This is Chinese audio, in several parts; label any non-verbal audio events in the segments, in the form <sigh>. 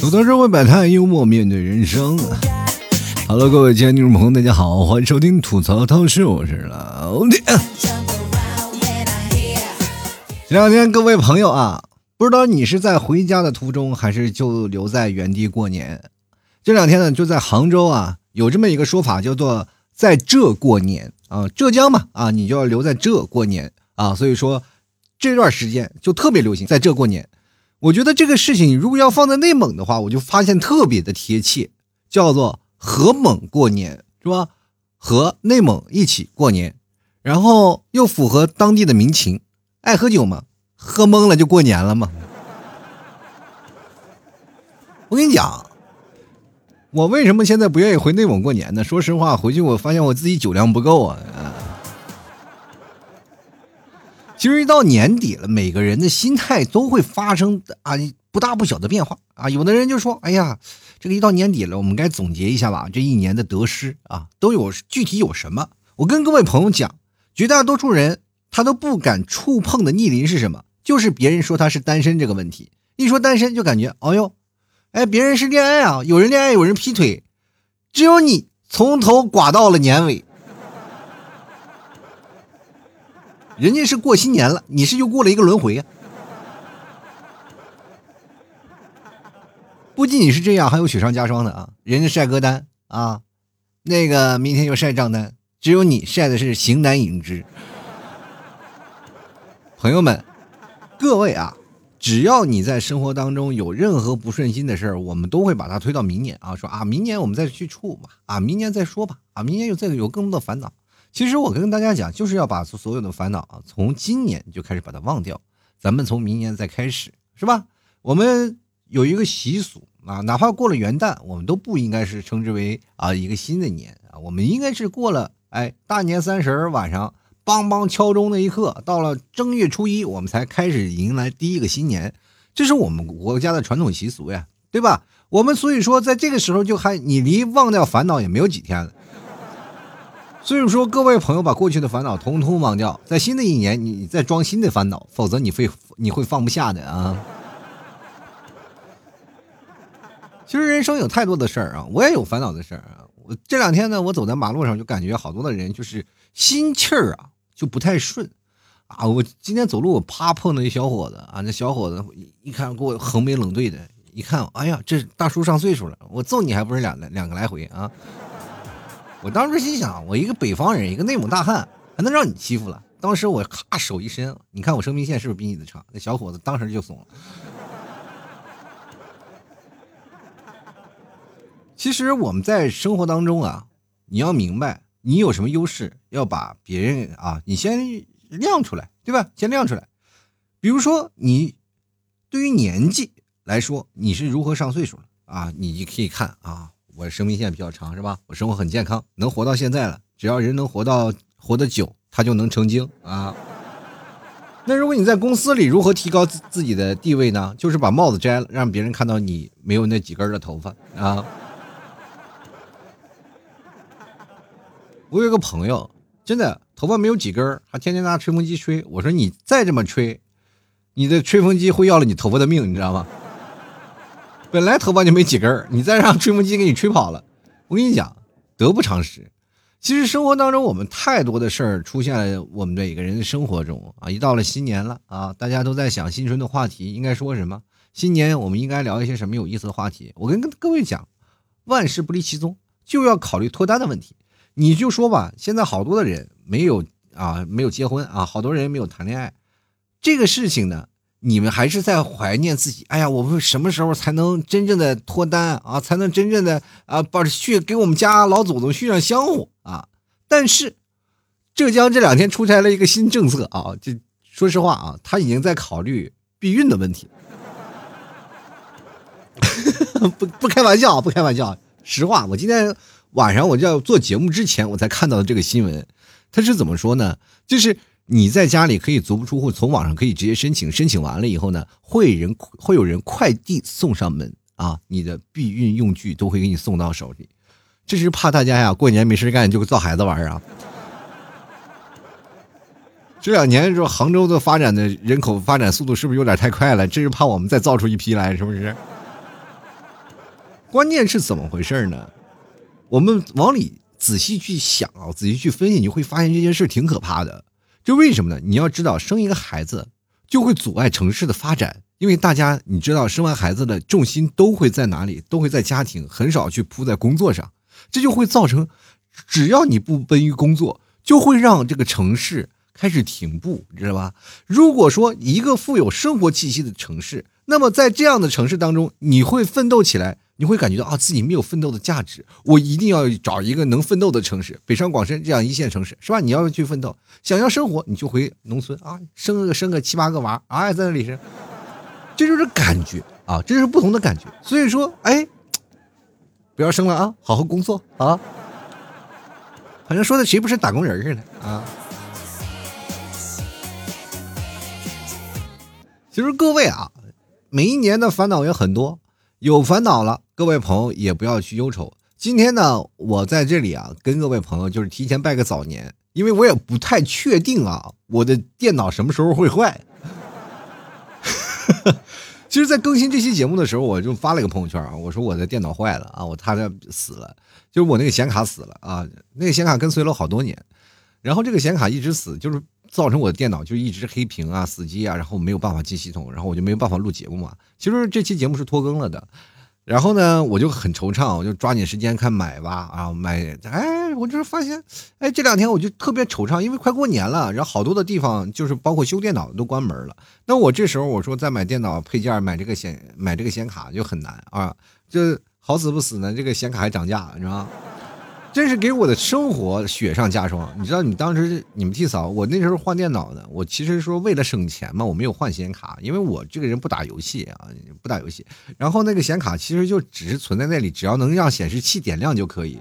吐槽社会百态，幽默面对人生。Hello，各位亲爱的听众朋友，大家好，欢迎收听吐槽涛秀，我是老铁。这两天，各位朋友啊，不知道你是在回家的途中，还是就留在原地过年？这两天呢，就在杭州啊，有这么一个说法，叫做在这过年啊，浙江嘛啊，你就要留在这过年啊，所以说这段时间就特别流行在这过年。我觉得这个事情如果要放在内蒙的话，我就发现特别的贴切，叫做和蒙过年，是吧？和内蒙一起过年，然后又符合当地的民情，爱喝酒嘛，喝懵了就过年了嘛。我跟你讲，我为什么现在不愿意回内蒙过年呢？说实话，回去我发现我自己酒量不够啊。其实一到年底了，每个人的心态都会发生啊不大不小的变化啊。有的人就说：“哎呀，这个一到年底了，我们该总结一下吧，这一年的得失啊，都有具体有什么？”我跟各位朋友讲，绝大多数人他都不敢触碰的逆鳞是什么？就是别人说他是单身这个问题。一说单身，就感觉哦呦，哎，别人是恋爱啊，有人恋爱，有人劈腿，只有你从头寡到了年尾。人家是过新年了，你是又过了一个轮回啊！不仅仅是这样，还有雪上加霜的啊！人家晒歌单啊，那个明天又晒账单，只有你晒的是形单影只。朋友们，各位啊，只要你在生活当中有任何不顺心的事儿，我们都会把它推到明年啊，说啊，明年我们再去处吧，啊，明年再说吧，啊，明年有再有更多的烦恼。其实我跟大家讲，就是要把所有的烦恼啊，从今年就开始把它忘掉，咱们从明年再开始，是吧？我们有一个习俗啊，哪怕过了元旦，我们都不应该是称之为啊一个新的年啊，我们应该是过了哎大年三十晚上梆梆敲钟那一刻，到了正月初一，我们才开始迎来第一个新年，这是我们国家的传统习俗呀，对吧？我们所以说，在这个时候就还你离忘掉烦恼也没有几天了。所以说，各位朋友，把过去的烦恼通通忘掉，在新的一年，你再装新的烦恼，否则你会你会放不下的啊。其实人生有太多的事儿啊，我也有烦恼的事儿啊。我这两天呢，我走在马路上，就感觉好多的人就是心气儿啊，就不太顺啊。我今天走路，我啪碰到一小伙子啊，那小伙子一看给我横眉冷对的，一看，哎呀，这大叔上岁数了，我揍你还不是两两个来回啊。我当时心想，我一个北方人，一个内蒙大汉，还能让你欺负了？当时我咔手一伸，你看我生命线是不是比你的长？那小伙子当时就怂了。其实我们在生活当中啊，你要明白，你有什么优势，要把别人啊，你先亮出来，对吧？先亮出来。比如说，你对于年纪来说，你是如何上岁数了啊？你可以看啊。我生命线比较长，是吧？我生活很健康，能活到现在了。只要人能活到活得久，他就能成精啊。那如果你在公司里如何提高自自己的地位呢？就是把帽子摘了，让别人看到你没有那几根的头发啊。我有个朋友，真的头发没有几根儿，还天天拿吹风机吹。我说你再这么吹，你的吹风机会要了你头发的命，你知道吗？本来头发就没几根儿你再让吹风机给你吹跑了，我跟你讲，得不偿失。其实生活当中，我们太多的事儿出现了，我们每个人的生活中啊，一到了新年了啊，大家都在想新春的话题应该说什么？新年我们应该聊一些什么有意思的话题？我跟各位讲，万事不离其宗，就要考虑脱单的问题。你就说吧，现在好多的人没有啊，没有结婚啊，好多人没有谈恋爱，这个事情呢？你们还是在怀念自己？哎呀，我们什么时候才能真正的脱单啊？才能真正的啊，把续给我们家老祖宗续上香火啊？但是，浙江这两天出台了一个新政策啊，就说实话啊，他已经在考虑避孕的问题。<laughs> 不不开玩笑，不开玩笑，实话，我今天晚上我就要做节目之前，我才看到的这个新闻，他是怎么说呢？就是。你在家里可以足不出户，从网上可以直接申请，申请完了以后呢，会人会有人快递送上门啊，你的避孕用具都会给你送到手里。这是怕大家呀过年没事干就造孩子玩啊。<laughs> 这两年说杭州的发展的人口发展速度是不是有点太快了？这是怕我们再造出一批来，是不是？关键是怎么回事呢？我们往里仔细去想啊，仔细去分析，你会发现这件事挺可怕的。这为什么呢？你要知道，生一个孩子就会阻碍城市的发展，因为大家你知道，生完孩子的重心都会在哪里？都会在家庭，很少去扑在工作上，这就会造成，只要你不奔于工作，就会让这个城市。开始停步，知道吧？如果说一个富有生活气息的城市，那么在这样的城市当中，你会奋斗起来，你会感觉到啊，自己没有奋斗的价值。我一定要找一个能奋斗的城市，北上广深这样一线城市，是吧？你要去奋斗，想要生活，你就回农村啊，生个生个七八个娃，啊，在那里生，这就是感觉啊，这是不同的感觉。所以说，哎，不要生了啊，好好工作啊，好像说的谁不是打工人似的啊。其实各位啊，每一年的烦恼也很多，有烦恼了，各位朋友也不要去忧愁。今天呢，我在这里啊，跟各位朋友就是提前拜个早年，因为我也不太确定啊，我的电脑什么时候会坏。<laughs> 其实，在更新这期节目的时候，我就发了一个朋友圈啊，我说我的电脑坏了啊，我差点死了，就是我那个显卡死了啊，那个显卡跟随了好多年，然后这个显卡一直死，就是。造成我的电脑就一直黑屏啊、死机啊，然后没有办法进系统，然后我就没有办法录节目嘛。其实这期节目是拖更了的，然后呢，我就很惆怅，我就抓紧时间看买吧啊买。哎，我就是发现，哎，这两天我就特别惆怅，因为快过年了，然后好多的地方就是包括修电脑都关门了。那我这时候我说再买电脑配件，买这个显买这个显卡就很难啊，这好死不死呢，这个显卡还涨价，你知道吗？真是给我的生活雪上加霜。你知道，你当时你们替嫂，我那时候换电脑呢，我其实说为了省钱嘛，我没有换显卡，因为我这个人不打游戏啊，不打游戏。然后那个显卡其实就只是存在那里，只要能让显示器点亮就可以。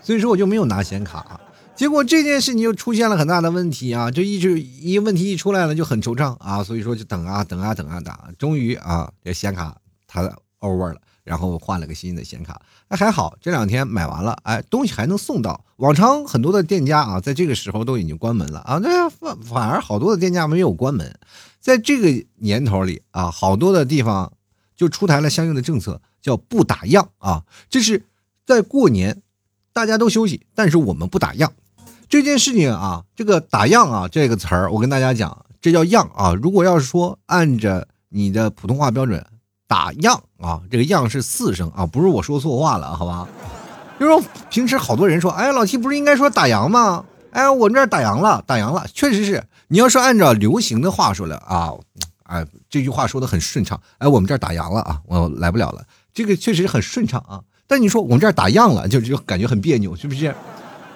所以说我就没有拿显卡。结果这件事情就出现了很大的问题啊，就一直一问题一出来了就很惆怅啊，所以说就等啊等啊等啊等，终于啊这显卡它 over 了。然后换了个新的显卡，那还好，这两天买完了，哎，东西还能送到。往常很多的店家啊，在这个时候都已经关门了啊，那反反而好多的店家没有关门，在这个年头里啊，好多的地方就出台了相应的政策，叫不打烊啊。这是在过年，大家都休息，但是我们不打烊。这件事情啊，这个打烊啊这个词儿，我跟大家讲，这叫烊啊。如果要是说按着你的普通话标准。打烊啊，这个烊是四声啊，不是我说错话了，好吧？就说平时好多人说，哎，老七不是应该说打烊吗？哎，我这儿打烊了，打烊了，确实是。你要是按照流行的话说了啊，哎，这句话说的很顺畅。哎，我们这儿打烊了啊，我来不了了，这个确实很顺畅啊。但你说我们这儿打烊了，就就感觉很别扭，是不是？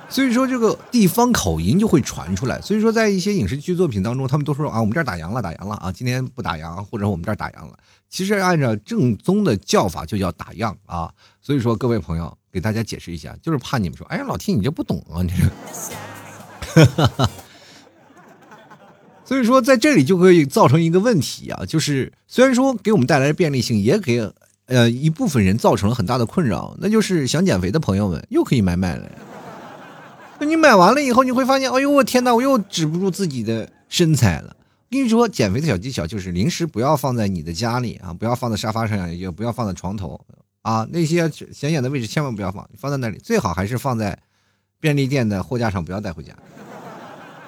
所以说这个地方口音就会传出来。所以说在一些影视剧作品当中，他们都说啊，我们这儿打烊了，打烊了啊，今天不打烊，或者我们这儿打烊了。其实按照正宗的叫法就叫打样啊。所以说各位朋友给大家解释一下，就是怕你们说，哎呀，老 T 你这不懂啊，你这。<laughs> 所以说在这里就会造成一个问题啊，就是虽然说给我们带来的便利性，也给呃一部分人造成了很大的困扰，那就是想减肥的朋友们又可以买买了。那你买完了以后，你会发现，哎呦我天哪，我又止不住自己的身材了。跟你说，减肥的小技巧就是零食不要放在你的家里啊，不要放在沙发上，也不要放在床头啊，那些显眼的位置千万不要放，放在那里最好还是放在便利店的货架上，不要带回家，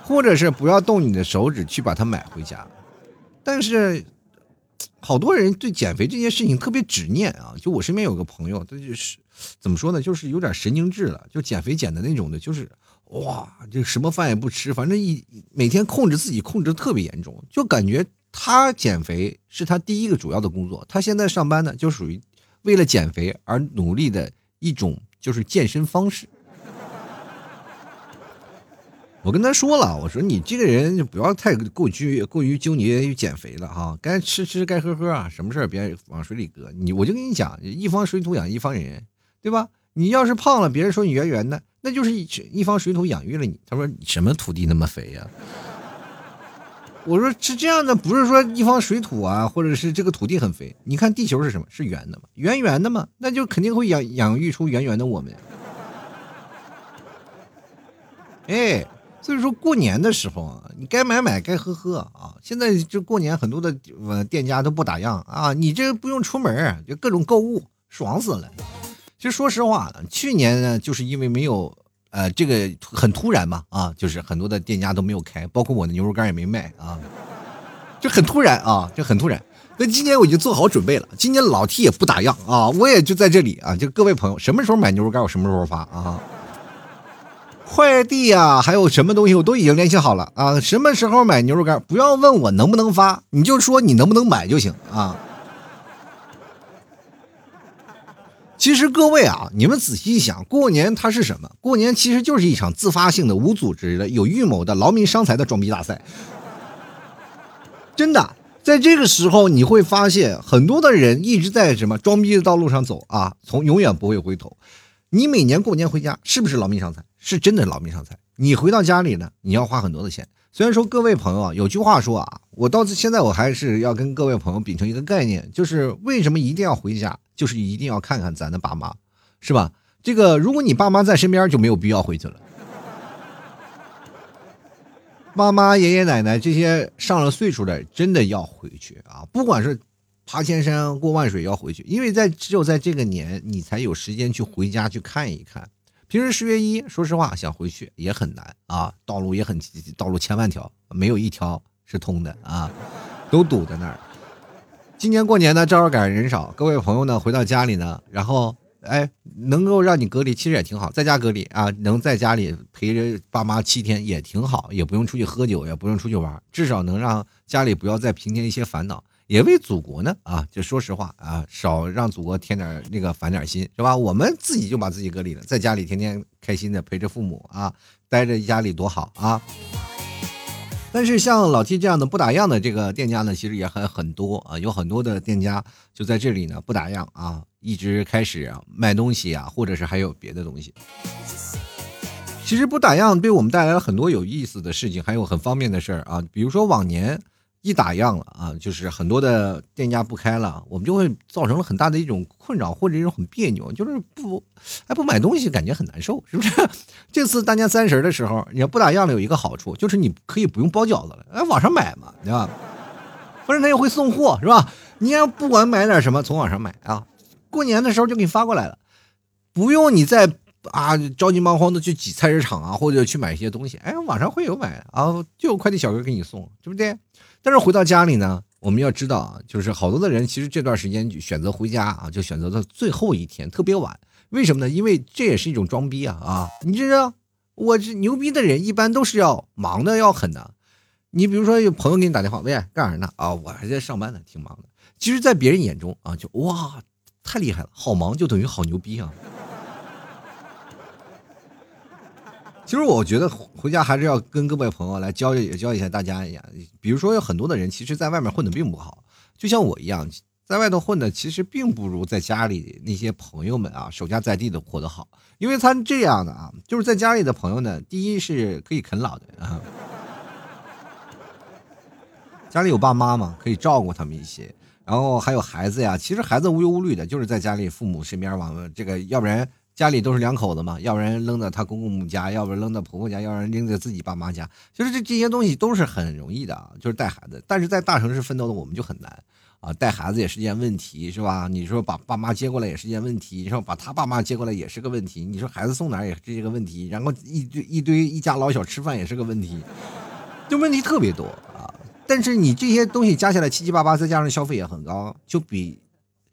或者是不要动你的手指去把它买回家。但是好多人对减肥这件事情特别执念啊，就我身边有个朋友，他就是怎么说呢，就是有点神经质了，就减肥减的那种的，就是。哇，这什么饭也不吃，反正一每天控制自己控制的特别严重，就感觉他减肥是他第一个主要的工作。他现在上班呢，就属于为了减肥而努力的一种就是健身方式。我跟他说了，我说你这个人就不要太过于过于纠结于减肥了哈，该吃吃该喝喝啊，什么事儿别往水里搁。你我就跟你讲，一方水土养一方人，对吧？你要是胖了，别人说你圆圆的。那就是一一方水土养育了你。他说什么土地那么肥呀？我说是这样的，不是说一方水土啊，或者是这个土地很肥。你看地球是什么？是圆的嘛？圆圆的嘛？那就肯定会养养育出圆圆的我们。哎，所以说过年的时候啊，你该买买，该喝喝啊。现在就过年，很多的店家都不打烊啊，你这不用出门，就各种购物，爽死了。其实说实话，去年呢，就是因为没有。呃，这个很突然嘛，啊，就是很多的店家都没有开，包括我的牛肉干也没卖啊，就很突然啊，就很突然。那今年我已经做好准备了，今年老 T 也不打烊啊，我也就在这里啊，就各位朋友，什么时候买牛肉干，我什么时候发啊。快递呀，还有什么东西我都已经联系好了啊，什么时候买牛肉干，不要问我能不能发，你就说你能不能买就行啊。其实各位啊，你们仔细一想，过年它是什么？过年其实就是一场自发性的、无组织的、有预谋的、劳民伤财的装逼大赛。真的，在这个时候你会发现，很多的人一直在什么装逼的道路上走啊，从永远不会回头。你每年过年回家，是不是劳民伤财？是真的劳民伤财。你回到家里呢，你要花很多的钱。虽然说各位朋友啊，有句话说啊，我到现在我还是要跟各位朋友秉承一个概念，就是为什么一定要回家，就是一定要看看咱的爸妈，是吧？这个如果你爸妈在身边，就没有必要回去了。爸妈、爷爷奶奶这些上了岁数的，真的要回去啊！不管是爬千山过万水要回去，因为在只有在这个年，你才有时间去回家去看一看。平时十月一，说实话想回去也很难啊，道路也很，道路千万条，没有一条是通的啊，都堵在那儿。今年过年呢，正好赶上人少，各位朋友呢回到家里呢，然后哎，能够让你隔离，其实也挺好，在家隔离啊，能在家里陪着爸妈七天也挺好，也不用出去喝酒，也不用出去玩，至少能让家里不要再平添一些烦恼。也为祖国呢啊，就说实话啊，少让祖国添点那个烦点心，是吧？我们自己就把自己隔离了，在家里天天开心的陪着父母啊，待着家里多好啊。但是像老 T 这样的不打烊的这个店家呢，其实也很很多啊，有很多的店家就在这里呢不打烊啊，一直开始卖东西啊，或者是还有别的东西。其实不打烊对我们带来了很多有意思的事情，还有很方便的事儿啊，比如说往年。一打烊了啊，就是很多的店家不开了，我们就会造成了很大的一种困扰或者一种很别扭，就是不还不买东西，感觉很难受，是不是？<laughs> 这次大年三十的时候，你要不打烊了，有一个好处就是你可以不用包饺子了，哎，网上买嘛，对吧？反正他也会送货，是吧？你要不管买点什么，从网上买啊，过年的时候就给你发过来了，不用你再啊着急忙慌的去挤菜市场啊，或者去买一些东西，哎，网上会有买啊，就有快递小哥给你送，对不对？但是回到家里呢，我们要知道啊，就是好多的人其实这段时间选择回家啊，就选择到最后一天特别晚。为什么呢？因为这也是一种装逼啊啊！你知道，我这牛逼的人一般都是要忙的要狠的。你比如说有朋友给你打电话，喂，干啥呢？啊，我还在上班呢，挺忙的。其实，在别人眼中啊，就哇，太厉害了，好忙就等于好牛逼啊。其实我觉得回家还是要跟各位朋友来教也教一下大家一下，比如说有很多的人其实在外面混的并不好，就像我一样，在外头混的其实并不如在家里那些朋友们啊守家在地的活得好，因为他这样的啊，就是在家里的朋友呢，第一是可以啃老的啊，家里有爸妈嘛，可以照顾他们一些，然后还有孩子呀，其实孩子无忧无虑的，就是在家里父母身边往这个，要不然。家里都是两口子嘛，要不然扔到他公公家，要不然扔到婆婆家，要不然扔在自己爸妈家，就是这这些东西都是很容易的啊，就是带孩子。但是在大城市奋斗的我们就很难啊，带孩子也是件问题，是吧？你说把爸妈接过来也是件问题，你说把他爸妈接过来也是个问题，你说孩子送哪也是这个问题，然后一堆一堆一家老小吃饭也是个问题，就问题特别多啊。但是你这些东西加起来七七八八，再加上消费也很高，就比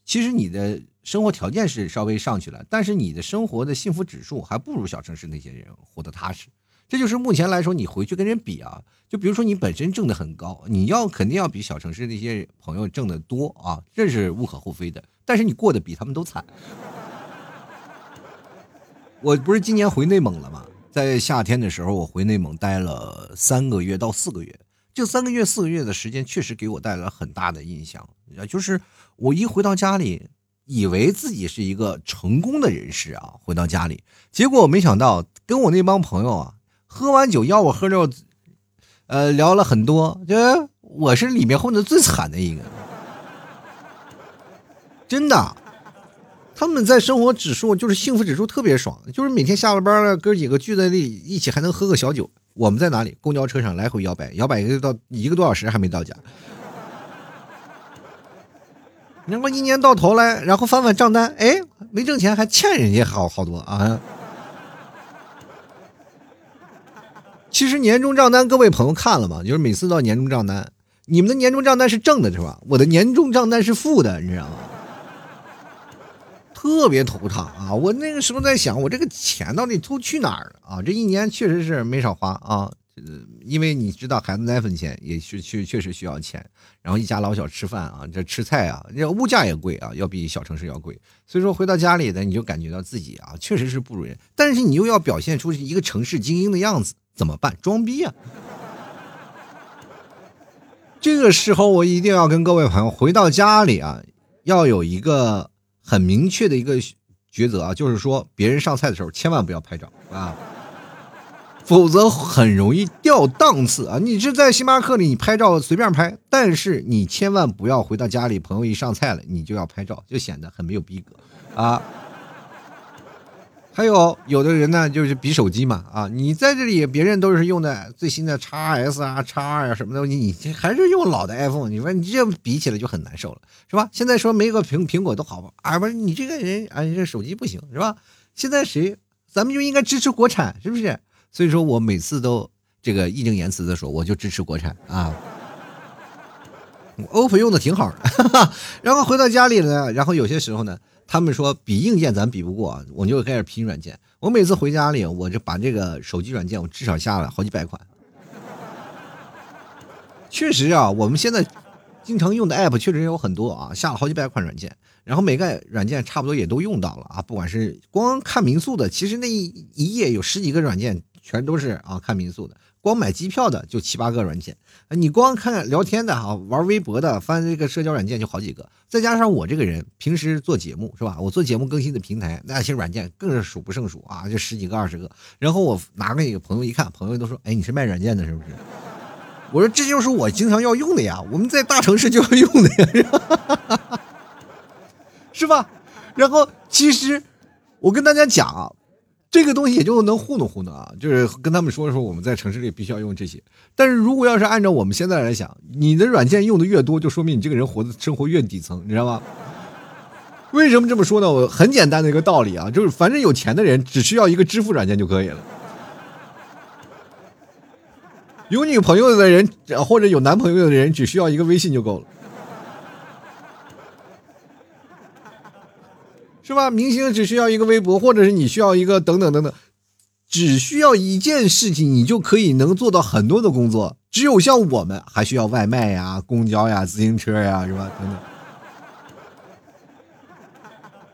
其实你的。生活条件是稍微上去了，但是你的生活的幸福指数还不如小城市那些人活得踏实。这就是目前来说，你回去跟人比啊，就比如说你本身挣的很高，你要肯定要比小城市那些朋友挣的多啊，这是无可厚非的。但是你过得比他们都惨。我不是今年回内蒙了吗？在夏天的时候，我回内蒙待了三个月到四个月，这三个月四个月的时间确实给我带来很大的印象，就是我一回到家里。以为自己是一个成功的人士啊，回到家里，结果我没想到跟我那帮朋友啊，喝完酒要我喝着，呃，聊了很多，就我是里面混的最惨的一个，真的，他们在生活指数就是幸福指数特别爽，就是每天下了班了，哥几个聚在那一起还能喝个小酒。我们在哪里？公交车上来回摇摆，摇摆一个到一个多小时还没到家。然后一年到头来，然后翻翻账单，哎，没挣钱，还欠人家好好多啊！其实年终账单，各位朋友看了吗？就是每次到年终账单，你们的年终账单是正的，是吧？我的年终账单是负的，你知道吗？特别头疼啊！我那个时候在想，我这个钱到底都去哪儿了啊？这一年确实是没少花啊。因为你知道孩子奶粉钱也是确确实需要钱，然后一家老小吃饭啊，这吃菜啊，这物价也贵啊，要比小城市要贵。所以说回到家里呢，你就感觉到自己啊，确实是不如人，但是你又要表现出一个城市精英的样子，怎么办？装逼啊！这个时候我一定要跟各位朋友回到家里啊，要有一个很明确的一个抉择啊，就是说别人上菜的时候千万不要拍照啊。否则很容易掉档次啊！你是在星巴克里，你拍照随便拍，但是你千万不要回到家里，朋友一上菜了，你就要拍照，就显得很没有逼格啊。还有有的人呢，就是比手机嘛啊，你在这里，别人都是用的最新的叉 S 啊、叉二啊什么东西，你还是用老的 iPhone，你说你这比起来就很难受了，是吧？现在说没个苹苹果都好啊，不是你这个人啊，你这手机不行是吧？现在谁，咱们就应该支持国产，是不是？所以说我每次都这个义正言辞的说，我就支持国产啊。<laughs> OPPO 用的挺好的，<laughs> 然后回到家里呢，然后有些时候呢，他们说比硬件咱比不过，我就开始拼软件。我每次回家里，我就把这个手机软件，我至少下了好几百款。确实啊，我们现在经常用的 App 确实有很多啊，下了好几百款软件。然后每个软件差不多也都用到了啊，不管是光看民宿的，其实那一一页有十几个软件。全都是啊，看民宿的，光买机票的就七八个软件，你光看聊天的哈，玩微博的，翻这个社交软件就好几个，再加上我这个人平时做节目是吧？我做节目更新的平台那些软件更是数不胜数啊，就十几个二十个。然后我拿给朋友一看，朋友都说：“哎，你是卖软件的，是不是？”我说：“这就是我经常要用的呀，我们在大城市就要用的呀，是吧？” <laughs> 然后其实我跟大家讲啊。这个东西也就能糊弄糊弄啊，就是跟他们说说我们在城市里必须要用这些。但是如果要是按照我们现在来想，你的软件用的越多，就说明你这个人活的生活越底层，你知道吗？为什么这么说呢？我很简单的一个道理啊，就是反正有钱的人只需要一个支付软件就可以了。有女朋友的人或者有男朋友的人只需要一个微信就够了。是吧？明星只需要一个微博，或者是你需要一个等等等等，只需要一件事情，你就可以能做到很多的工作。只有像我们还需要外卖呀、公交呀、自行车呀，是吧？等等，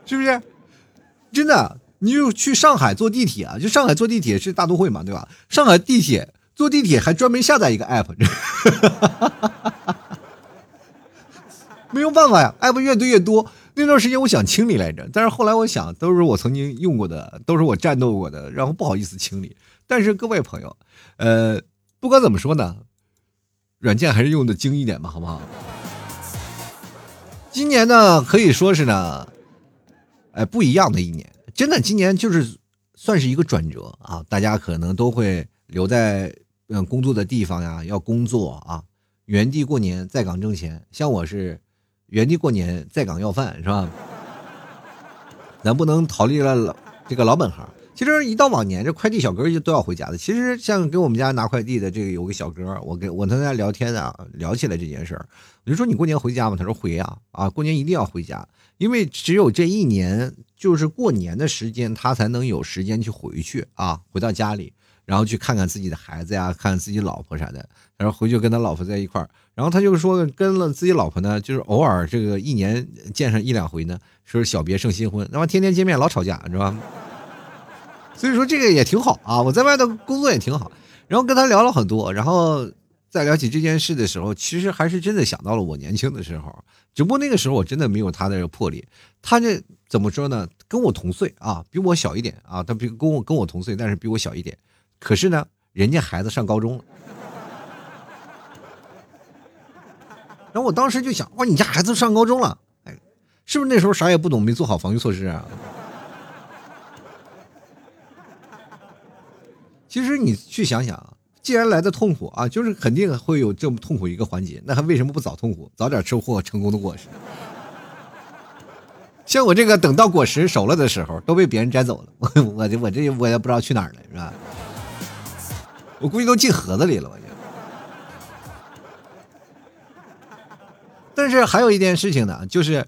是不是？真的，你就去上海坐地铁啊，就上海坐地铁是大都会嘛，对吧？上海地铁坐地铁还专门下载一个 app，<laughs> 没有办法呀，app 越堆越多。那段时间我想清理来着，但是后来我想，都是我曾经用过的，都是我战斗过的，然后不好意思清理。但是各位朋友，呃，不管怎么说呢，软件还是用的精一点吧，好不好？今年呢，可以说是呢，哎，不一样的一年，真的，今年就是算是一个转折啊！大家可能都会留在嗯工作的地方呀，要工作啊，原地过年，在岗挣钱。像我是。原地过年，在岗要饭，是吧？咱不能逃离了老这个老本行。其实一到往年，这快递小哥就都要回家的。其实像给我们家拿快递的这个有个小哥，我跟我跟他聊天啊，聊起来这件事儿，我就说你过年回家吗？他说回啊啊，过年一定要回家，因为只有这一年就是过年的时间，他才能有时间去回去啊，回到家里。然后去看看自己的孩子呀，看看自己老婆啥的，然后回去跟他老婆在一块儿。然后他就说，跟了自己老婆呢，就是偶尔这个一年见上一两回呢，说小别胜新婚。然后天天见面老吵架，是吧？<laughs> 所以说这个也挺好啊，我在外头工作也挺好。然后跟他聊了很多，然后在聊起这件事的时候，其实还是真的想到了我年轻的时候，只不过那个时候我真的没有他的魄力。他这怎么说呢？跟我同岁啊，比我小一点啊，他比跟我跟我同岁，但是比我小一点。可是呢，人家孩子上高中了。然后我当时就想，哇，你家孩子上高中了，哎，是不是那时候啥也不懂，没做好防御措施啊？<laughs> 其实你去想想啊。既然来的痛苦啊，就是肯定会有这么痛苦一个环节，那还为什么不早痛苦，早点收获成功的果实？<laughs> 像我这个等到果实熟了的时候，都被别人摘走了，我我这我这我也不知道去哪儿了，是吧？我估计都进盒子里了，我觉但是还有一件事情呢，就是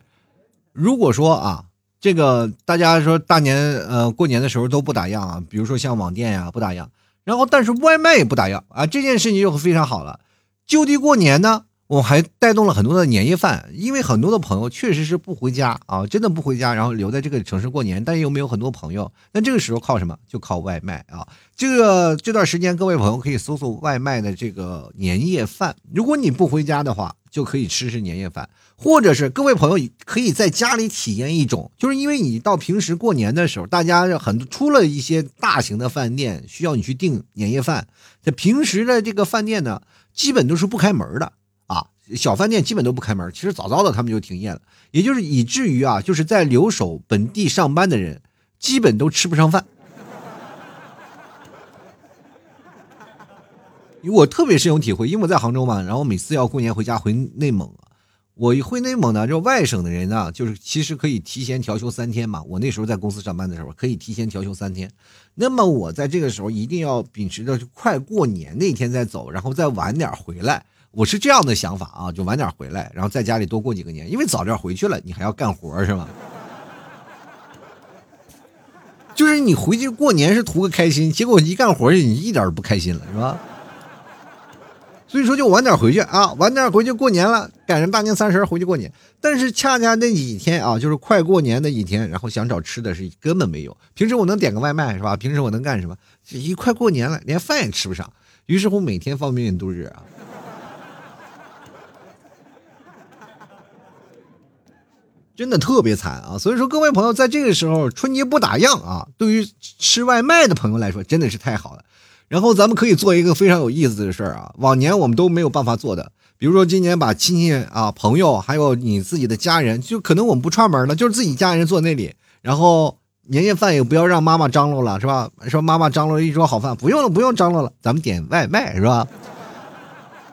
如果说啊，这个大家说大年呃过年的时候都不打烊啊，比如说像网店呀不打烊。然后，但是外卖也不打烊啊，这件事情就非常好了。就地过年呢，我还带动了很多的年夜饭，因为很多的朋友确实是不回家啊，真的不回家，然后留在这个城市过年，但又没有很多朋友。那这个时候靠什么？就靠外卖啊。这个这段时间，各位朋友可以搜索外卖的这个年夜饭。如果你不回家的话，就可以吃吃年夜饭。或者是各位朋友可以在家里体验一种，就是因为你到平时过年的时候，大家很出了一些大型的饭店需要你去订年夜饭，在平时的这个饭店呢，基本都是不开门的啊，小饭店基本都不开门。其实早早的他们就停业了，也就是以至于啊，就是在留守本地上班的人，基本都吃不上饭。我特别深有体会，因为我在杭州嘛，然后每次要过年回家回内蒙。我回内蒙呢，就外省的人呢，就是其实可以提前调休三天嘛。我那时候在公司上班的时候，可以提前调休三天。那么我在这个时候一定要秉持着快过年那天再走，然后再晚点回来。我是这样的想法啊，就晚点回来，然后在家里多过几个年。因为早点回去了，你还要干活是吧？<laughs> 就是你回去过年是图个开心，结果一干活你一点都不开心了，是吧？所以说就晚点回去啊，晚点回去过年了，赶上大年三十回去过年。但是恰恰那几天啊，就是快过年那几天，然后想找吃的是根本没有。平时我能点个外卖是吧？平时我能干什么？这一快过年了，连饭也吃不上。于是乎每天方便面度日啊，<laughs> 真的特别惨啊。所以说各位朋友，在这个时候春节不打烊啊，对于吃外卖的朋友来说真的是太好了。然后咱们可以做一个非常有意思的事儿啊，往年我们都没有办法做的，比如说今年把亲戚啊、朋友，还有你自己的家人，就可能我们不串门了，就是自己家人坐那里，然后年夜饭也不要让妈妈张罗了，是吧？说妈妈张罗一桌好饭，不用了，不用张罗了，咱们点外卖，是吧？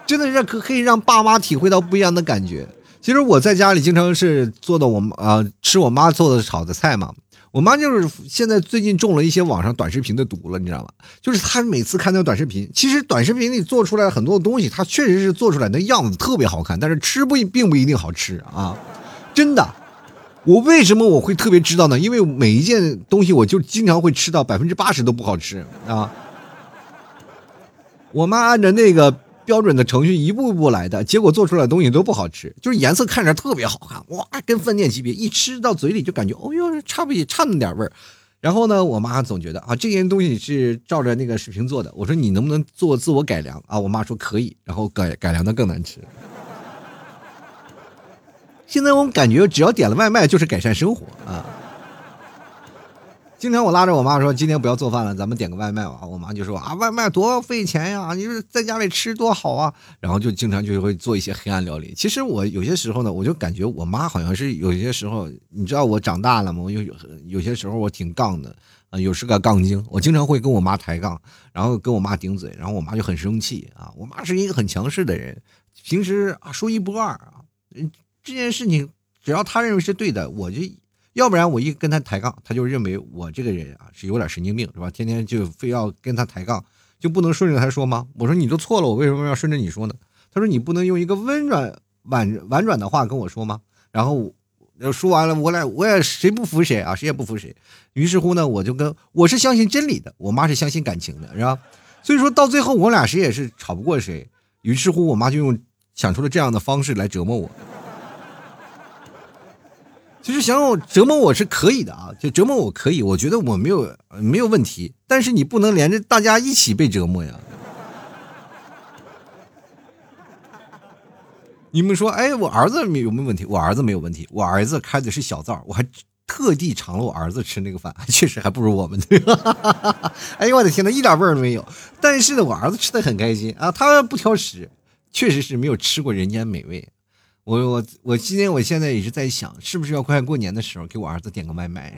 真的是可可以让爸妈体会到不一样的感觉。其实我在家里经常是做的我啊吃我妈做的炒的菜嘛。我妈就是现在最近中了一些网上短视频的毒了，你知道吗？就是她每次看那个短视频，其实短视频里做出来很多东西，她确实是做出来那样子特别好看，但是吃不并不一定好吃啊，真的。我为什么我会特别知道呢？因为每一件东西我就经常会吃到百分之八十都不好吃啊。我妈按照那个。标准的程序一步一步来的，结果做出来的东西都不好吃，就是颜色看着特别好看，哇，跟饭店级别，一吃到嘴里就感觉，哦哟，差不差那么点味儿。然后呢，我妈总觉得啊，这件东西是照着那个视频做的。我说你能不能做自我改良啊？我妈说可以，然后改改良的更难吃。现在我感觉只要点了外卖就是改善生活啊。经常我拉着我妈说：“今天不要做饭了，咱们点个外卖吧。”我妈就说：“啊，外卖多费钱呀！你说在家里吃多好啊！”然后就经常就会做一些黑暗料理。其实我有些时候呢，我就感觉我妈好像是有些时候，你知道我长大了吗？我有有些时候我挺杠的啊，有是个杠精。我经常会跟我妈抬杠，然后跟我妈顶嘴，然后我妈就很生气啊。我妈是一个很强势的人，平时啊说一不二啊。这件事情只要她认为是对的，我就。要不然我一跟他抬杠，他就认为我这个人啊是有点神经病，是吧？天天就非要跟他抬杠，就不能顺着他说吗？我说你都错了，我为什么要顺着你说呢？他说你不能用一个温软婉婉转的话跟我说吗？然后说完了，我俩我也谁不服谁啊？谁也不服谁。于是乎呢，我就跟我是相信真理的，我妈是相信感情的，是吧？所以说到最后我俩谁也是吵不过谁。于是乎，我妈就用想出了这样的方式来折磨我。其实想我折磨我是可以的啊，就折磨我可以，我觉得我没有没有问题。但是你不能连着大家一起被折磨呀。<laughs> 你们说，哎，我儿子有没有问题？我儿子没有问题，我儿子开的是小灶，我还特地尝了我儿子吃那个饭，<laughs> 确实还不如我们。<laughs> 哎呦我的天呐，一点味儿都没有。但是呢，我儿子吃的很开心啊，他不挑食，确实是没有吃过人间美味。我我我今天我现在也是在想，是不是要快过年的时候给我儿子点个外卖？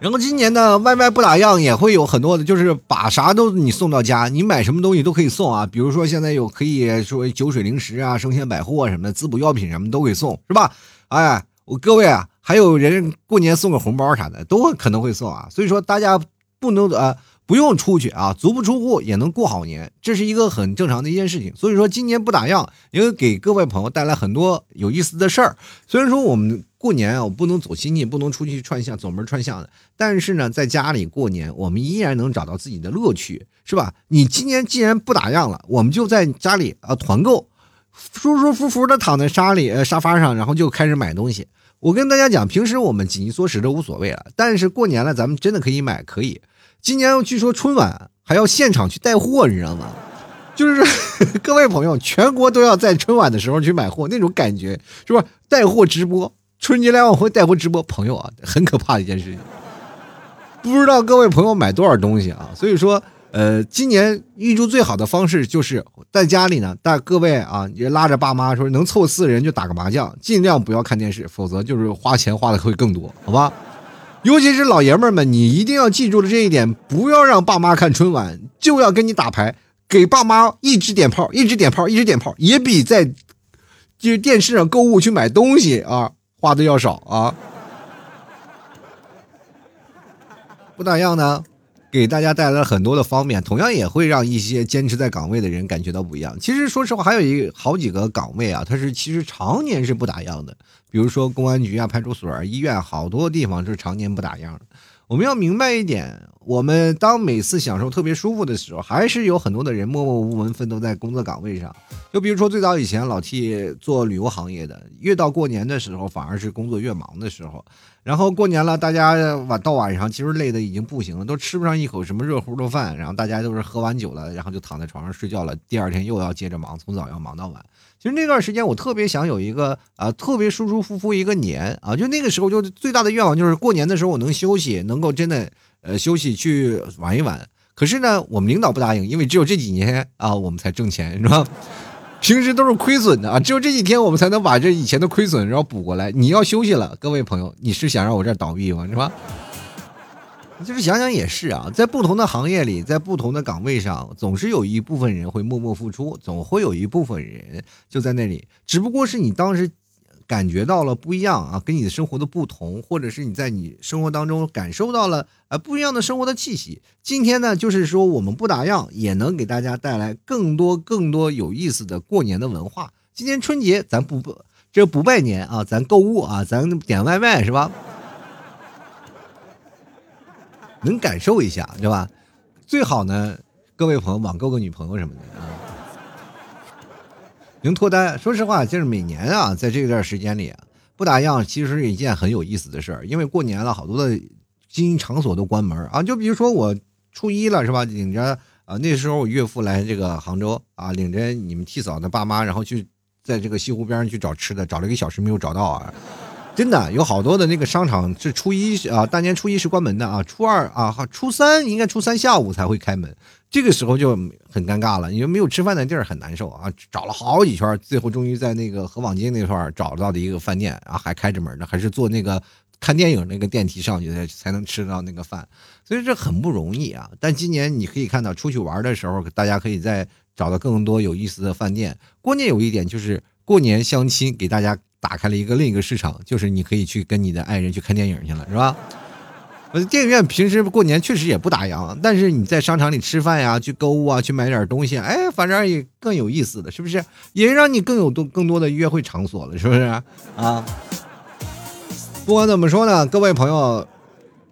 然后今年呢外卖不打烊，也会有很多的，就是把啥都你送到家，你买什么东西都可以送啊。比如说现在有可以说酒水零食啊、生鲜百货什么的、滋补药品什么都可以送，是吧？哎，我各位啊，还有人过年送个红包啥的，都可能会送啊。所以说大家不能啊。不用出去啊，足不出户也能过好年，这是一个很正常的一件事情。所以说今年不打烊，也会给各位朋友带来很多有意思的事儿。虽然说我们过年啊，我不能走亲戚，不能出去串巷，走门串巷的，但是呢，在家里过年，我们依然能找到自己的乐趣，是吧？你今年既然不打烊了，我们就在家里啊团购，舒舒服服的躺在沙里呃沙发上，然后就开始买东西。我跟大家讲，平时我们紧衣缩食都无所谓了，但是过年了，咱们真的可以买，可以。今年据说春晚还要现场去带货，你知道吗？就是 <laughs> 各位朋友，全国都要在春晚的时候去买货，那种感觉是吧？带货直播，春节联欢会带货直播，朋友啊，很可怕的一件事情。不知道各位朋友买多少东西啊？所以说，呃，今年预祝最好的方式就是在家里呢，带各位啊，也拉着爸妈说能凑四人就打个麻将，尽量不要看电视，否则就是花钱花的会更多，好吧？尤其是老爷们们，你一定要记住了这一点，不要让爸妈看春晚，就要跟你打牌，给爸妈一直点炮，一直点炮，一直点炮，也比在就是电视上购物去买东西啊花的要少啊。不咋样呢，给大家带来了很多的方便，同样也会让一些坚持在岗位的人感觉到不一样。其实说实话，还有一好几个岗位啊，它是其实常年是不打烊的。比如说公安局啊、派出所、医院，好多地方是常年不打烊。我们要明白一点，我们当每次享受特别舒服的时候，还是有很多的人默默无闻奋斗在工作岗位上。就比如说最早以前老替做旅游行业的，越到过年的时候，反而是工作越忙的时候。然后过年了，大家晚到晚上其实累的已经不行了，都吃不上一口什么热乎的饭。然后大家都是喝完酒了，然后就躺在床上睡觉了。第二天又要接着忙，从早要忙到晚。其实那段时间我特别想有一个啊特别舒舒服服一个年啊，就那个时候就最大的愿望就是过年的时候我能休息，能够真的呃休息去玩一玩。可是呢，我们领导不答应，因为只有这几年啊我们才挣钱是吧？<laughs> 平时都是亏损的啊，只有这几天我们才能把这以前的亏损然后补过来。你要休息了，各位朋友，你是想让我这儿倒闭吗？是吧？就是想想也是啊，在不同的行业里，在不同的岗位上，总是有一部分人会默默付出，总会有一部分人就在那里。只不过是你当时感觉到了不一样啊，跟你的生活的不同，或者是你在你生活当中感受到了啊不一样的生活的气息。今天呢，就是说我们不打烊，也能给大家带来更多更多有意思的过年的文化。今年春节咱不不这不拜年啊，咱购物啊，咱点外卖是吧？能感受一下，对吧？最好呢，各位朋友网购个女朋友什么的啊，能脱单。说实话，就是每年啊，在这段时间里不打烊，其实是一件很有意思的事儿。因为过年了，好多的经营场所都关门啊。就比如说我初一了，是吧？领着啊，那时候我岳父来这个杭州啊，领着你们替嫂的爸妈，然后去在这个西湖边上去找吃的，找了一个小时没有找到啊。真的有好多的那个商场是初一啊，大年初一是关门的啊，初二啊，初三应该初三下午才会开门，这个时候就很尴尬了，因为没有吃饭的地儿很难受啊，找了好几圈，最后终于在那个河坊街那块儿找到的一个饭店啊，还开着门呢，还是坐那个看电影那个电梯上去才才能吃到那个饭，所以这很不容易啊。但今年你可以看到出去玩的时候，大家可以再找到更多有意思的饭店。关键有一点就是过年相亲给大家。打开了一个另一个市场，就是你可以去跟你的爱人去看电影去了，是吧？<laughs> 呃，电影院平时过年确实也不打烊，但是你在商场里吃饭呀、去购物啊、去买点东西，哎，反正也更有意思的是不是？也让你更有多更多的约会场所了，是不是？<laughs> 啊，不管怎么说呢，各位朋友，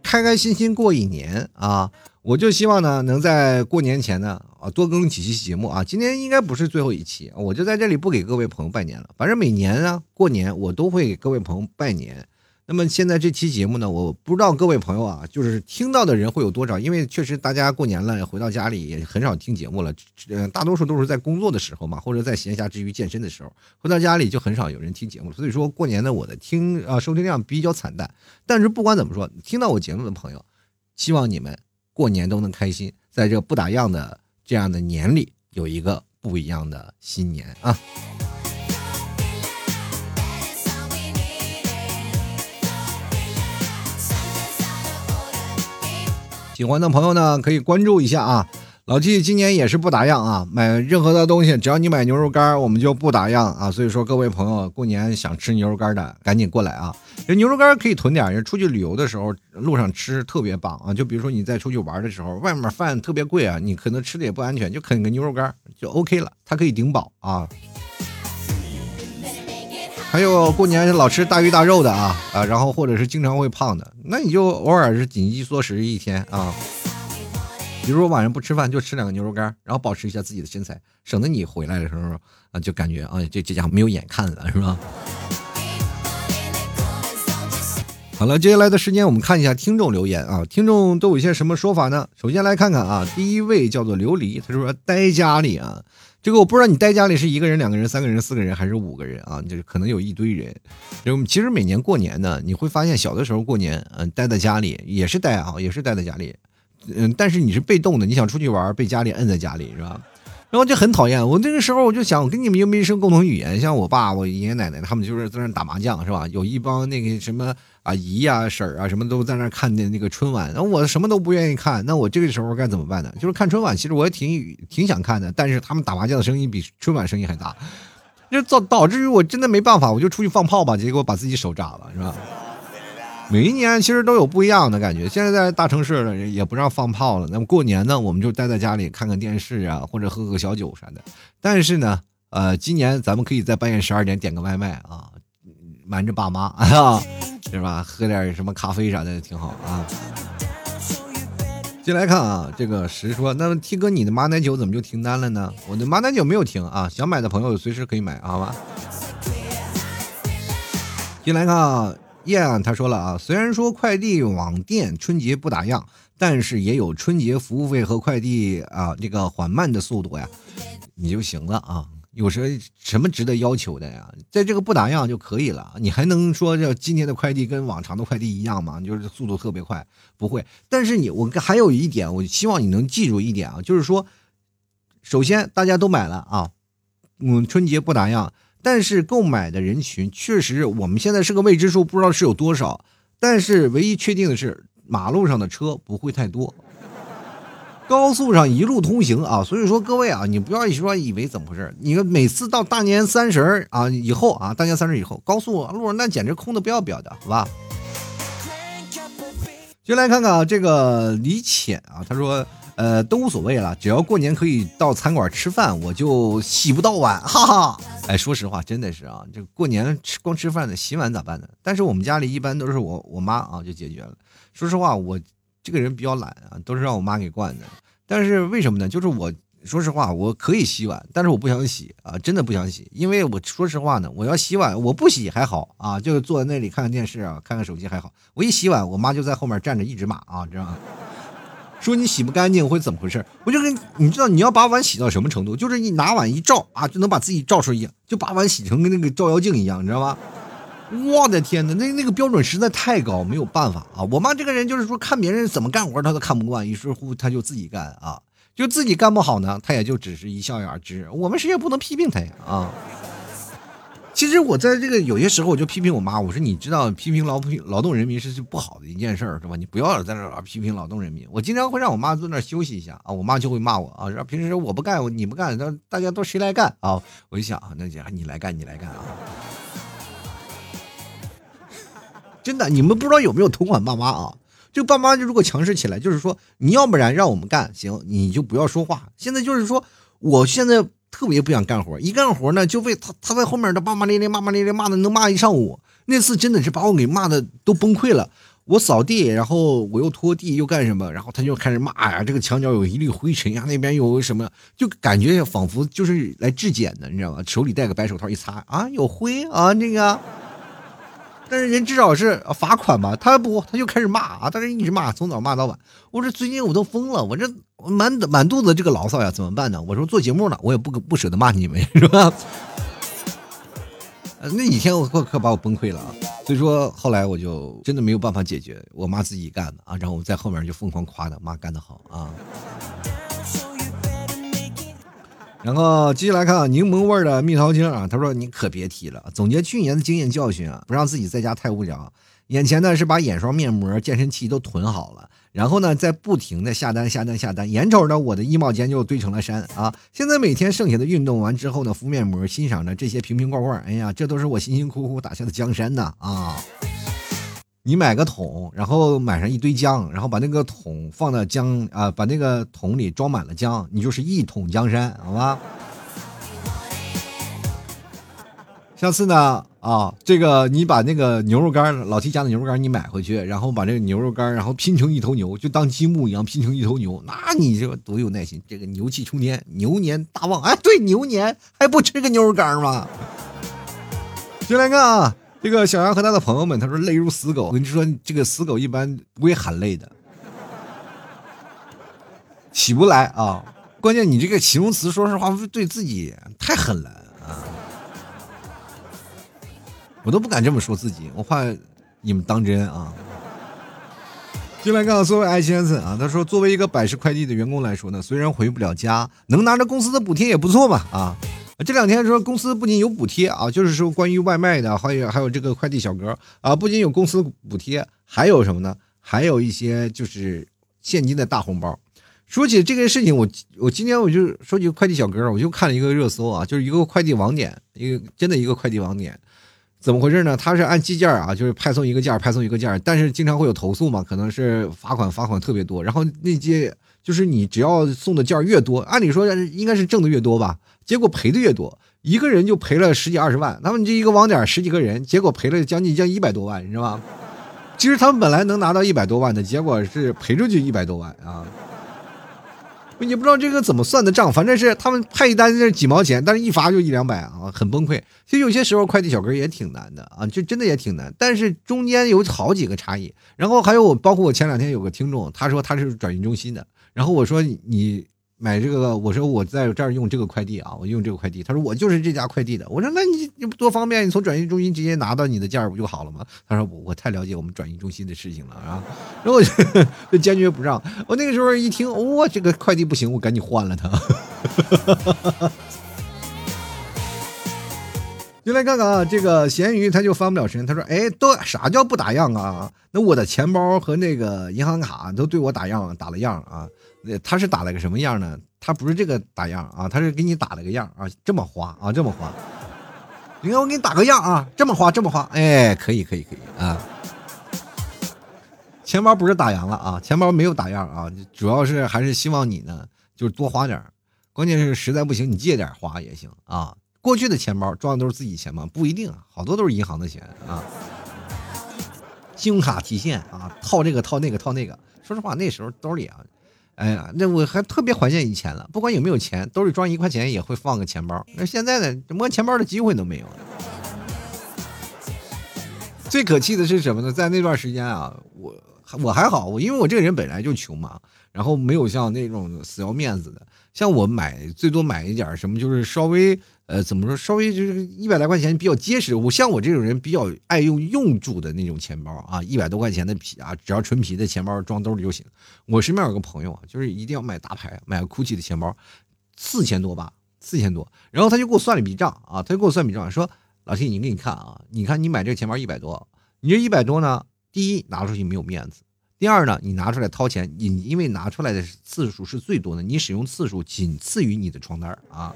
开开心心过一年啊！我就希望呢，能在过年前呢，多更几期节目啊。今天应该不是最后一期，我就在这里不给各位朋友拜年了。反正每年啊，过年我都会给各位朋友拜年。那么现在这期节目呢，我不知道各位朋友啊，就是听到的人会有多少？因为确实大家过年了，回到家里也很少听节目了，呃，大多数都是在工作的时候嘛，或者在闲暇之余健身的时候，回到家里就很少有人听节目。所以说过年呢，我的听啊收听量比较惨淡。但是不管怎么说，听到我节目的朋友，希望你们过年都能开心，在这不打烊的这样的年里，有一个不一样的新年啊。喜欢的朋友呢，可以关注一下啊。老季今年也是不打烊啊，买任何的东西，只要你买牛肉干，我们就不打烊啊。所以说，各位朋友过年想吃牛肉干的，赶紧过来啊！这牛肉干可以囤点，人出去旅游的时候路上吃特别棒啊。就比如说你在出去玩的时候，外面饭特别贵啊，你可能吃的也不安全，就啃个牛肉干就 OK 了，它可以顶饱啊。还有过年老吃大鱼大肉的啊啊，然后或者是经常会胖的，那你就偶尔是紧急缩食一天啊。比如说晚上不吃饭就吃两个牛肉干，然后保持一下自己的身材，省得你回来的时候啊就感觉啊这这家伙没有眼看了是吧？好了，接下来的时间我们看一下听众留言啊，听众都有一些什么说法呢？首先来看看啊，第一位叫做琉璃，他说待家里啊。这个我不知道你待家里是一个人、两个人、三个人、四个人还是五个人啊？就是可能有一堆人。就其实每年过年呢，你会发现小的时候过年，嗯，待在家里也是待啊，也是待在家里，嗯，但是你是被动的，你想出去玩，被家里摁在家里是吧？然后就很讨厌。我那个时候我就想，我跟你们又没什么共同语言，像我爸、我爷爷奶奶他们就是在那打麻将是吧？有一帮那个什么。啊姨呀婶儿啊什么都在那看的那个春晚，那我什么都不愿意看，那我这个时候该怎么办呢？就是看春晚，其实我也挺挺想看的，但是他们打麻将的声音比春晚声音还大，就导导致于我真的没办法，我就出去放炮吧，结果把自己手炸了，是吧？每一年其实都有不一样的感觉，现在在大城市了也不让放炮了，那么过年呢，我们就待在家里看看电视啊，或者喝个小酒啥的。但是呢，呃，今年咱们可以在半夜十二点点个外卖啊。瞒着爸妈啊，是吧？喝点什么咖啡啥的挺好啊。进来看啊，这个实说，那么 T 哥，你的马奶酒怎么就停单了呢？我的马奶酒没有停啊，想买的朋友随时可以买，好吧？进来看啊，燕他说了啊，虽然说快递网店春节不打烊，但是也有春节服务费和快递啊这个缓慢的速度呀，你就行了啊。有什什么值得要求的呀？在这个不打烊就可以了，你还能说这今天的快递跟往常的快递一样吗？就是速度特别快，不会。但是你我还有一点，我希望你能记住一点啊，就是说，首先大家都买了啊，嗯，春节不打烊，但是购买的人群确实我们现在是个未知数，不知道是有多少。但是唯一确定的是，马路上的车不会太多。高速上一路通行啊，所以说各位啊，你不要说以为怎么回事你每次到大年三十啊以后啊，大年三十以后，高速路上那简直空的不要不要的，好吧？就来看看啊，这个李浅啊，他说，呃，都无所谓了，只要过年可以到餐馆吃饭，我就洗不到碗，哈哈。哎，说实话，真的是啊，这过年吃光吃饭的，洗碗咋办呢？但是我们家里一般都是我我妈啊就解决了。说实话，我。这个人比较懒啊，都是让我妈给惯的。但是为什么呢？就是我说实话，我可以洗碗，但是我不想洗啊，真的不想洗。因为我说实话呢，我要洗碗，我不洗还好啊，就坐在那里看看电视啊，看看手机还好。我一洗碗，我妈就在后面站着一直骂啊，知道吗？说你洗不干净会怎么回事？我就跟你知道你要把碗洗到什么程度？就是你拿碗一照啊，就能把自己照出一样，就把碗洗成跟那个照妖镜一样，你知道吗？我的天哪，那那个标准实在太高，没有办法啊！我妈这个人就是说，看别人怎么干活，她都看不惯，于是乎她就自己干啊，就自己干不好呢，她也就只是一笑而之。我们谁也不能批评她呀啊！其实我在这个有些时候，我就批评我妈，我说你知道，批评劳劳动人民是不好的一件事儿，是吧？你不要在那批评劳动人民。我经常会让我妈坐那休息一下啊，我妈就会骂我啊，说平时我不干，你不干，那大家都谁来干啊？<laughs> 我就想，那姐你来干，你来干啊！真的，你们不知道有没有同款爸妈啊？就爸妈就如果强势起来，就是说，你要不然让我们干，行，你就不要说话。现在就是说，我现在特别不想干活，一干活呢，就为他他在后面的骂骂咧咧、骂骂咧咧骂的能骂一上午。那次真的是把我给骂的都崩溃了。我扫地，然后我又拖地又干什么，然后他就开始骂呀，这个墙角有一粒灰尘呀，那边有什么，就感觉仿佛就是来质检的，你知道吗？手里戴个白手套一擦，啊，有灰啊，那个。但是人至少是罚款吧，他不，他就开始骂啊，但是一直骂，从早骂到晚。我说最近我都疯了，我这满满肚子这个牢骚呀，怎么办呢？我说做节目呢，我也不不舍得骂你们，是吧？那几天我可可把我崩溃了啊！所以说后来我就真的没有办法解决，我妈自己干的啊，然后我在后面就疯狂夸她，妈干得好啊。然后继续来看，柠檬味的蜜桃精啊，他说你可别提了，总结去年的经验教训啊，不让自己在家太无聊。眼前呢是把眼霜、面膜、健身器都囤好了，然后呢再不停的下单、下单、下单，眼瞅着我的衣帽间就堆成了山啊！现在每天剩下的运动完之后呢，敷面膜，欣赏着这些瓶瓶罐罐，哎呀，这都是我辛辛苦苦打下的江山呐啊！你买个桶，然后买上一堆姜，然后把那个桶放到姜啊，把那个桶里装满了姜，你就是一桶江山，好吧？下次呢，啊，这个你把那个牛肉干，老 T 家的牛肉干你买回去，然后把这个牛肉干，然后拼成一头牛，就当积木一样拼成一头牛，那你就多有耐心，这个牛气冲天，牛年大旺，哎，对，牛年还不吃个牛肉干吗？进来看啊，这个小杨和他的朋友们，他说累如死狗，我跟你说，这个死狗一般不会喊累的，起不来啊，关键你这个形容词，说实话，对自己太狠了啊。我都不敢这么说自己，我怕你们当真啊。进来看，作为艾先生啊，他说，作为一个百世快递的员工来说呢，虽然回不了家，能拿着公司的补贴也不错嘛啊。这两天说公司不仅有补贴啊，就是说关于外卖的，还有还有这个快递小哥啊，不仅有公司补贴，还有什么呢？还有一些就是现金的大红包。说起这个事情，我我今天我就说起快递小哥，我就看了一个热搜啊，就是一个快递网点，一个真的一个快递网点。怎么回事呢？他是按计件啊，就是派送一个件，派送一个件，但是经常会有投诉嘛，可能是罚款，罚款特别多。然后那些就是你只要送的件越多，按理说应该是挣的越多吧，结果赔的越多，一个人就赔了十几二十万。他们这一个网点十几个人，结果赔了将近将一百多万，你知道吗？其实他们本来能拿到一百多万的，结果是赔出去一百多万啊。也不知道这个怎么算的账，反正是他们派一单是几毛钱，但是一罚就一两百啊，很崩溃。其实有些时候快递小哥也挺难的啊，就真的也挺难。但是中间有好几个差异，然后还有我，包括我前两天有个听众，他说他是转运中心的，然后我说你。买这个，我说我在这儿用这个快递啊，我用这个快递。他说我就是这家快递的。我说那你你多方便，你从转运中心直接拿到你的件儿不就好了吗？他说我我太了解我们转运中心的事情了啊，然后我就 <laughs> 坚决不让。我那个时候一听，哇，这个快递不行，我赶紧换了它。<laughs> 就来看看啊，这个咸鱼他就翻不了身，他说哎，都啥叫不打样啊？那我的钱包和那个银行卡都对我打样，打了样啊。他是打了个什么样呢？他不是这个打样啊，他是给你打了个样啊，这么花啊，这么花。你看我给你打个样啊，这么花，这么花，哎，可以，可以，可以啊。钱包不是打烊了啊，钱包没有打样啊，主要是还是希望你呢，就是多花点关键是实在不行，你借点花也行啊。过去的钱包装的都是自己钱吗？不一定，好多都是银行的钱啊。信用卡提现啊，套这个套那个套那个。说实话，那时候兜里啊。哎呀，那我还特别怀念以前了。不管有没有钱，兜里装一块钱也会放个钱包。那现在呢，摸钱包的机会都没有了。最可气的是什么呢？在那段时间啊，我我还好，我因为我这个人本来就穷嘛，然后没有像那种死要面子的。像我买最多买一点什么，就是稍微。呃，怎么说？稍微就是一百来块钱比较结实。我像我这种人比较爱用用住的那种钱包啊，一百多块钱的皮啊，只要纯皮的钱包装兜里就行。我身边有个朋友啊，就是一定要买大牌，买 GUCCI 的钱包，四千多吧，四千多。然后他就给我算了一笔账啊，他就给我算笔账，说老 T，你给你看啊，你看你买这个钱包一百多，你这一百多呢，第一拿出去没有面子，第二呢，你拿出来掏钱，你因为拿出来的次数是最多的，你使用次数仅次于你的床单啊。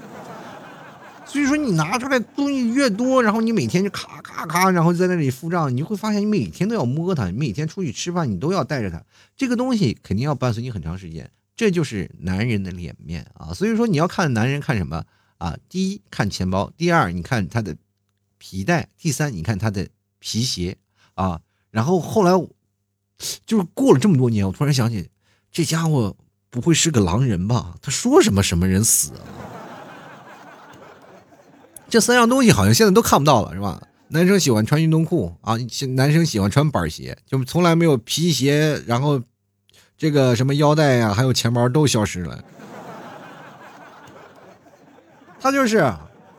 所以说你拿出来东西越多，然后你每天就咔咔咔，然后在那里付账，你就会发现你每天都要摸它，你每天出去吃饭你都要带着它，这个东西肯定要伴随你很长时间，这就是男人的脸面啊。<laughs> 所以说你要看男人看什么啊？第一看钱包，第二你看他的皮带，第三你看他的皮鞋啊。然后后来就是过了这么多年，我突然想起这家伙不会是个狼人吧？他说什么什么人死啊？这三样东西好像现在都看不到了，是吧？男生喜欢穿运动裤啊，男生喜欢穿板鞋，就从来没有皮鞋，然后这个什么腰带呀，还有钱包都消失了。他就是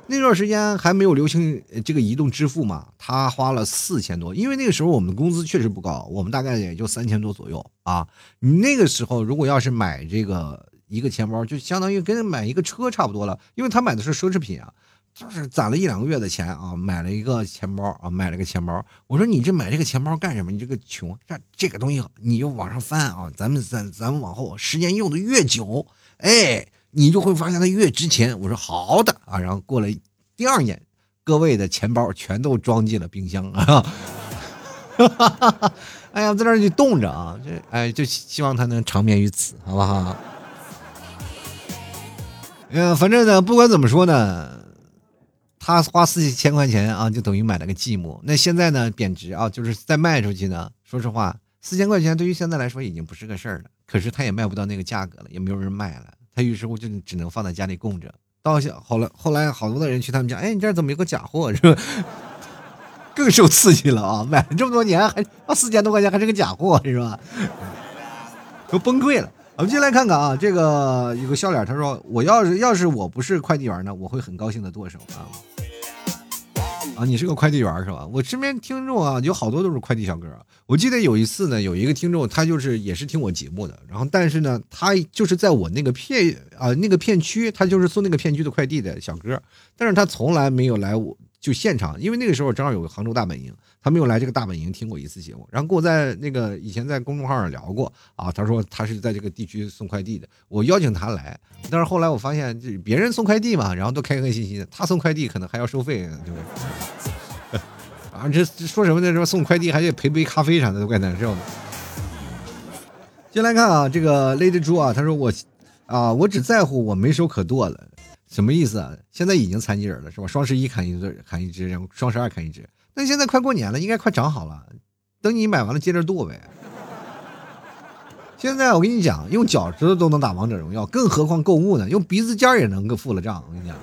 那段时间还没有流行这个移动支付嘛，他花了四千多，因为那个时候我们的工资确实不高，我们大概也就三千多左右啊。你那个时候如果要是买这个一个钱包，就相当于跟买一个车差不多了，因为他买的是奢侈品啊。就是攒了一两个月的钱啊，买了一个钱包啊，买了个钱包。我说你这买这个钱包干什么？你这个穷，这这个东西你就往上翻啊，咱们咱咱们往后时间用的越久，哎，你就会发现它越值钱。我说好的啊，然后过了第二年，各位的钱包全都装进了冰箱啊，哈哈哈哎呀，在那就冻着啊，这哎就希望它能长眠于此，好不好？嗯，反正呢，不管怎么说呢。他花四千块钱啊，就等于买了个寂寞。那现在呢，贬值啊，就是再卖出去呢。说实话，四千块钱对于现在来说已经不是个事儿了。可是他也卖不到那个价格了，也没有人卖了。他于是乎就只能放在家里供着。到好了，后来好多的人去他们家，哎，你这怎么有个假货是吧？更受刺激了啊！买了这么多年，还四千多块钱还是个假货是吧？都崩溃了。我们进来看看啊，这个有个笑脸，他说：“我要是要是我不是快递员呢，我会很高兴的剁手啊。”啊，你是个快递员是吧？我身边听众啊，有好多都是快递小哥。我记得有一次呢，有一个听众，他就是也是听我节目的，然后但是呢，他就是在我那个片啊那个片区，他就是送那个片区的快递的小哥，但是他从来没有来我就现场，因为那个时候正好有个杭州大本营。他没有来这个大本营听过一次节目，然后跟我在那个以前在公众号上聊过啊。他说他是在这个地区送快递的，我邀请他来，但是后来我发现这别人送快递嘛，然后都开开心心的，他送快递可能还要收费，对不对？啊，这说什么呢？说送快递还得赔杯咖啡啥的，都怪难受的。进来看啊，这个 Lady 猪啊，他说我啊，我只在乎我没手可剁了，什么意思啊？现在已经残疾人了是吧？双十一砍一只，砍一只，然后双十二砍一只。那现在快过年了，应该快长好了。等你买完了，接着剁呗。现在我跟你讲，用脚趾头都能打王者荣耀，更何况购物呢？用鼻子尖也能够付了账。我跟你讲，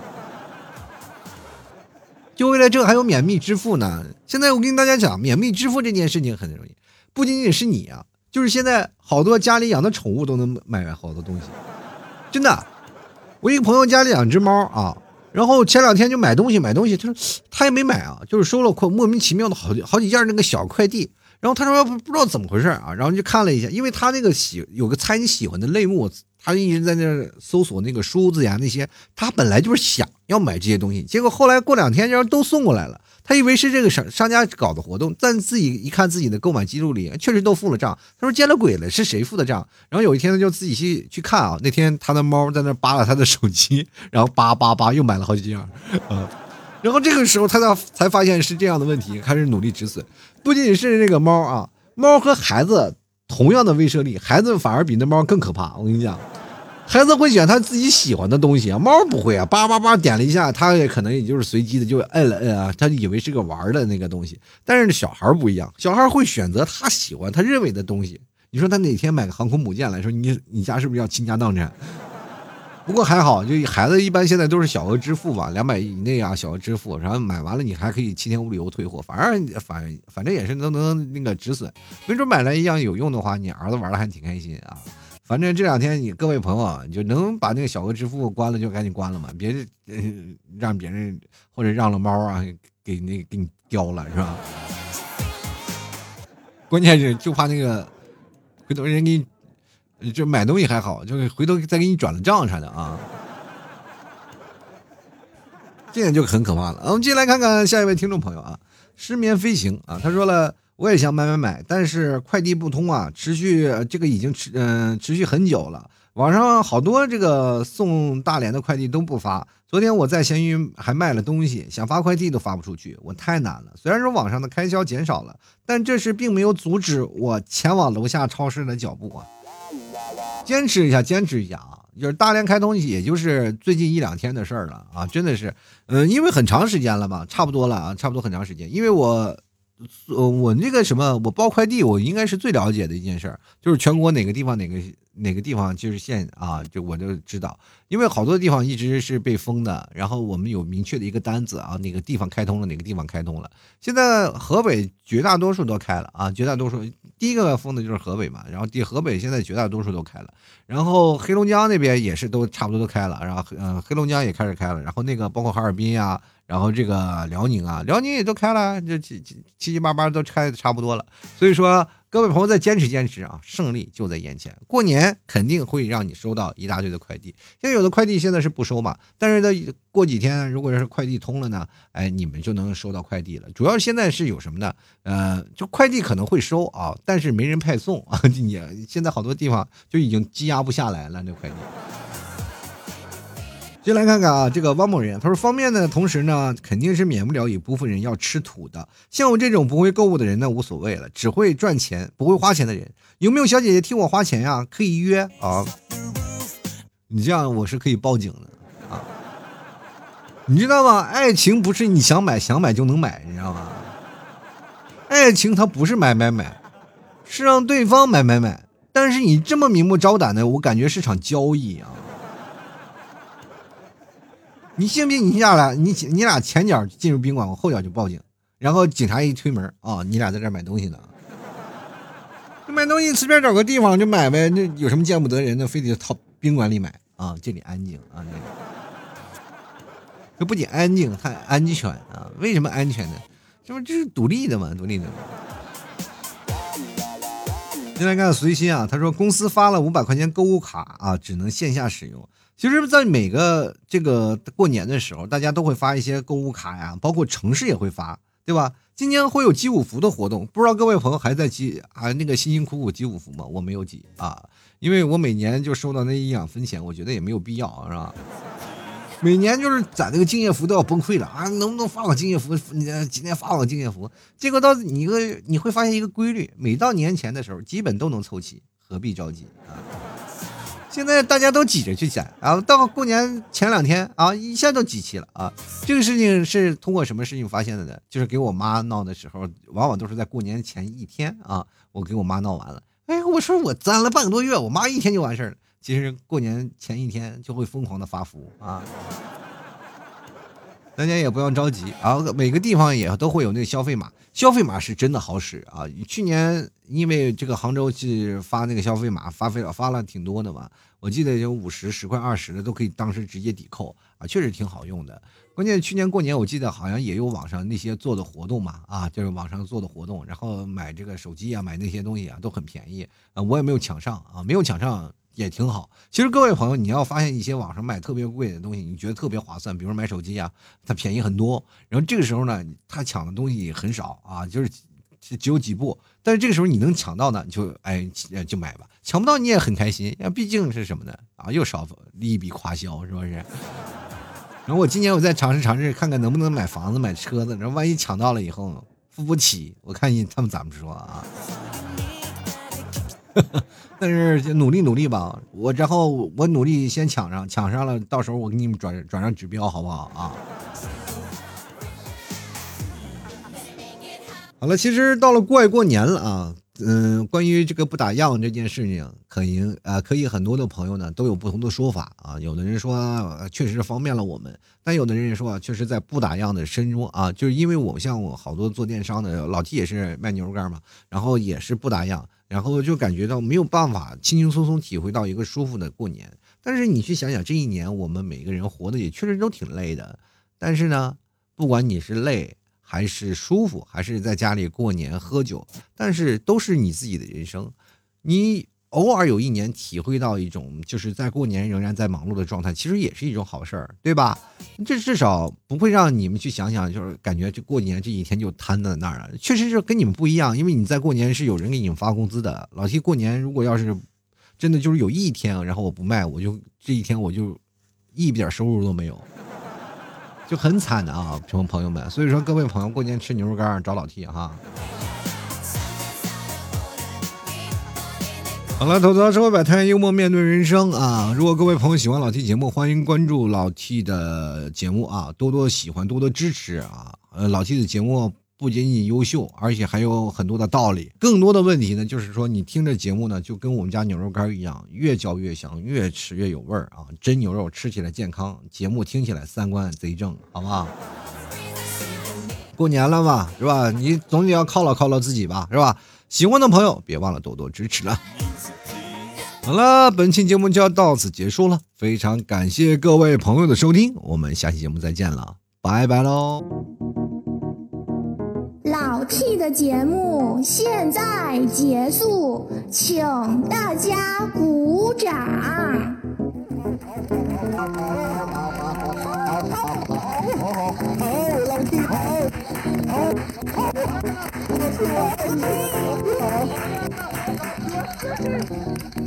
就为了这还有免密支付呢。现在我跟大家讲，免密支付这件事情很容易，不仅仅是你啊，就是现在好多家里养的宠物都能买好多东西。真的，我一个朋友家里养只猫啊。然后前两天就买东西，买东西，他说 <sniffs> 他也没买啊，就是收了快莫名其妙的好好几件那个小快递。然后他说不不知道怎么回事啊，然后就看了一下，因为他那个喜有个猜你喜欢的类目，他一直在那搜索那个梳子呀那些，他本来就是想要买这些东西，结果后来过两天然后都送过来了。他以为是这个商商家搞的活动，但自己一看自己的购买记录里，确实都付了账。他说见了鬼了，是谁付的账？然后有一天他就自己去去看啊，那天他的猫在那扒拉他的手机，然后扒扒扒又买了好几件，嗯，然后这个时候他才才发现是这样的问题，开始努力止损。不仅仅是这个猫啊，猫和孩子同样的威慑力，孩子反而比那猫更可怕。我跟你讲。孩子会选他自己喜欢的东西啊，猫不会啊，叭叭叭点了一下，他也可能也就是随机的就摁了摁啊，他以为是个玩的那个东西。但是小孩不一样，小孩会选择他喜欢、他认为的东西。你说他哪天买个航空母舰来说，你你家是不是要倾家荡产？不过还好，就孩子一般现在都是小额支付嘛，两百以内啊，小额支付，然后买完了你还可以七天无理由退货，反正反反正也是能能那个止损，没准买来一样有用的话，你儿子玩的还挺开心啊。反正这两天你各位朋友啊，你就能把那个小额支付关了就赶紧关了嘛，别让别人或者让了猫啊给那给你叼了是吧？<laughs> 关键是就怕那个回头人给你就买东西还好，就是回头再给你转了账啥的啊，这点就很可怕了。我们接下来看看下一位听众朋友啊，失眠飞行啊，他说了。我也想买买买，但是快递不通啊，持续这个已经持嗯持续很久了。网上好多这个送大连的快递都不发。昨天我在闲鱼还卖了东西，想发快递都发不出去，我太难了。虽然说网上的开销减少了，但这是并没有阻止我前往楼下超市的脚步啊。坚持一下，坚持一下啊！就是大连开通，也就是最近一两天的事儿了啊，真的是，嗯，因为很长时间了嘛，差不多了啊，差不多很长时间，因为我。呃，我那个什么，我包快递，我应该是最了解的一件事儿，就是全国哪个地方哪个哪个地方就是县啊，就我就知道，因为好多地方一直是被封的，然后我们有明确的一个单子啊，哪个地方开通了，哪个地方开通了。现在河北绝大多数都开了啊，绝大多数第一个封的就是河北嘛，然后第河北现在绝大多数都开了，然后黑龙江那边也是都差不多都开了，然后嗯，黑龙江也开始开了，然后那个包括哈尔滨呀。然后这个辽宁啊，辽宁也都开了，这七七七七八八都开的差不多了。所以说，各位朋友再坚持坚持啊，胜利就在眼前。过年肯定会让你收到一大堆的快递，因为有的快递现在是不收嘛，但是呢，过几天如果要是快递通了呢，哎，你们就能收到快递了。主要现在是有什么呢？呃，就快递可能会收啊，但是没人派送啊。<laughs> 你现在好多地方就已经积压不下来了，那快递。先来看看啊，这个汪某人，他说方便的同时呢，肯定是免不了一部分人要吃土的。像我这种不会购物的人呢，无所谓了，只会赚钱不会花钱的人，有没有小姐姐替我花钱呀？可以约啊。你这样我是可以报警的啊。你知道吗？爱情不是你想买想买就能买，你知道吗？爱情它不是买买买，是让对方买买买。但是你这么明目张胆的，我感觉是场交易啊。你信不信？你下来，你你俩前脚进入宾馆，我后脚就报警，然后警察一推门啊，你俩在这买东西呢。买东西随便找个地方就买呗，那有什么见不得人的，非得到宾馆里买啊？这里安静啊，这里。这不仅安静，还安全啊？为什么安全呢？这不就是独立的吗？独立的。进来看随心啊，他说公司发了五百块钱购物卡啊，只能线下使用。其实，在每个这个过年的时候，大家都会发一些购物卡呀，包括城市也会发，对吧？今年会有集五福的活动，不知道各位朋友还在集啊那个辛辛苦苦集五福吗？我没有集啊，因为我每年就收到那一两分钱，我觉得也没有必要，是吧？每年就是攒那个敬业福都要崩溃了啊！能不能发我敬业福？今天发我敬业福？结果到你个你会发现一个规律，每到年前的时候，基本都能凑齐，何必着急啊？现在大家都挤着去攒，然后到过年前两天啊，一下都集齐了啊！这个事情是通过什么事情发现的呢？就是给我妈闹的时候，往往都是在过年前一天啊，我给我妈闹完了。哎，我说我攒了半个多月，我妈一天就完事儿了。其实过年前一天就会疯狂的发福啊！<laughs> 大家也不要着急啊，每个地方也都会有那个消费码，消费码是真的好使啊！去年因为这个杭州是发那个消费码，发费了发了挺多的嘛，我记得有五十、十块、二十的都可以，当时直接抵扣啊，确实挺好用的。关键去年过年我记得好像也有网上那些做的活动嘛，啊，就是网上做的活动，然后买这个手机啊，买那些东西啊都很便宜啊，我也没有抢上啊，没有抢上。也挺好。其实各位朋友，你要发现一些网上买特别贵的东西，你觉得特别划算，比如买手机啊，它便宜很多。然后这个时候呢，他抢的东西也很少啊，就是只有几部。但是这个时候你能抢到呢，你就哎就买吧。抢不到你也很开心，毕竟是什么呢？啊，又少一笔花销，是不是？然后我今年我再尝试尝试，看看能不能买房子、买车子。然后万一抢到了以后付不起，我看你他们怎么说啊？<laughs> 但是努力努力吧，我然后我努力先抢上，抢上了，到时候我给你们转转上指标，好不好啊？好了，其实到了快过年了啊，嗯，关于这个不打烊这件事情，可以啊，可以很多的朋友呢都有不同的说法啊。有的人说确实方便了我们，但有的人也说啊确实在不打烊的深中啊，就是因为我像我好多做电商的老 T 也是卖牛肉干嘛，然后也是不打烊。然后就感觉到没有办法轻轻松松体会到一个舒服的过年，但是你去想想，这一年我们每个人活的也确实都挺累的，但是呢，不管你是累还是舒服，还是在家里过年喝酒，但是都是你自己的人生，你。偶尔有一年体会到一种，就是在过年仍然在忙碌的状态，其实也是一种好事儿，对吧？这至少不会让你们去想想，就是感觉这过年这几天就瘫在那儿了。确实是跟你们不一样，因为你在过年是有人给你们发工资的。老七过年如果要是真的就是有一天，然后我不卖，我就这一天我就一点收入都没有，就很惨的啊，朋朋友们。所以说各位朋友过年吃牛肉干找老 T 哈。好了，吐槽社会百态，幽默面对人生啊！如果各位朋友喜欢老 T 节目，欢迎关注老 T 的节目啊，多多喜欢，多多支持啊！呃，老 T 的节目不仅仅优秀，而且还有很多的道理。更多的问题呢，就是说你听着节目呢，就跟我们家牛肉干一样，越嚼越香，越吃越有味儿啊！真牛肉吃起来健康，节目听起来三观贼正，好不好？过年了嘛，是吧？你总得要犒劳犒劳自己吧，是吧？喜欢的朋友别忘了多多支持了。好了，本期节目就要到此结束了，非常感谢各位朋友的收听，我们下期节目再见了，拜拜喽！老 T 的节目现在结束，请大家鼓掌。好，好，好，好，好，好，好，老 T 好，好，好，我是老 T，你好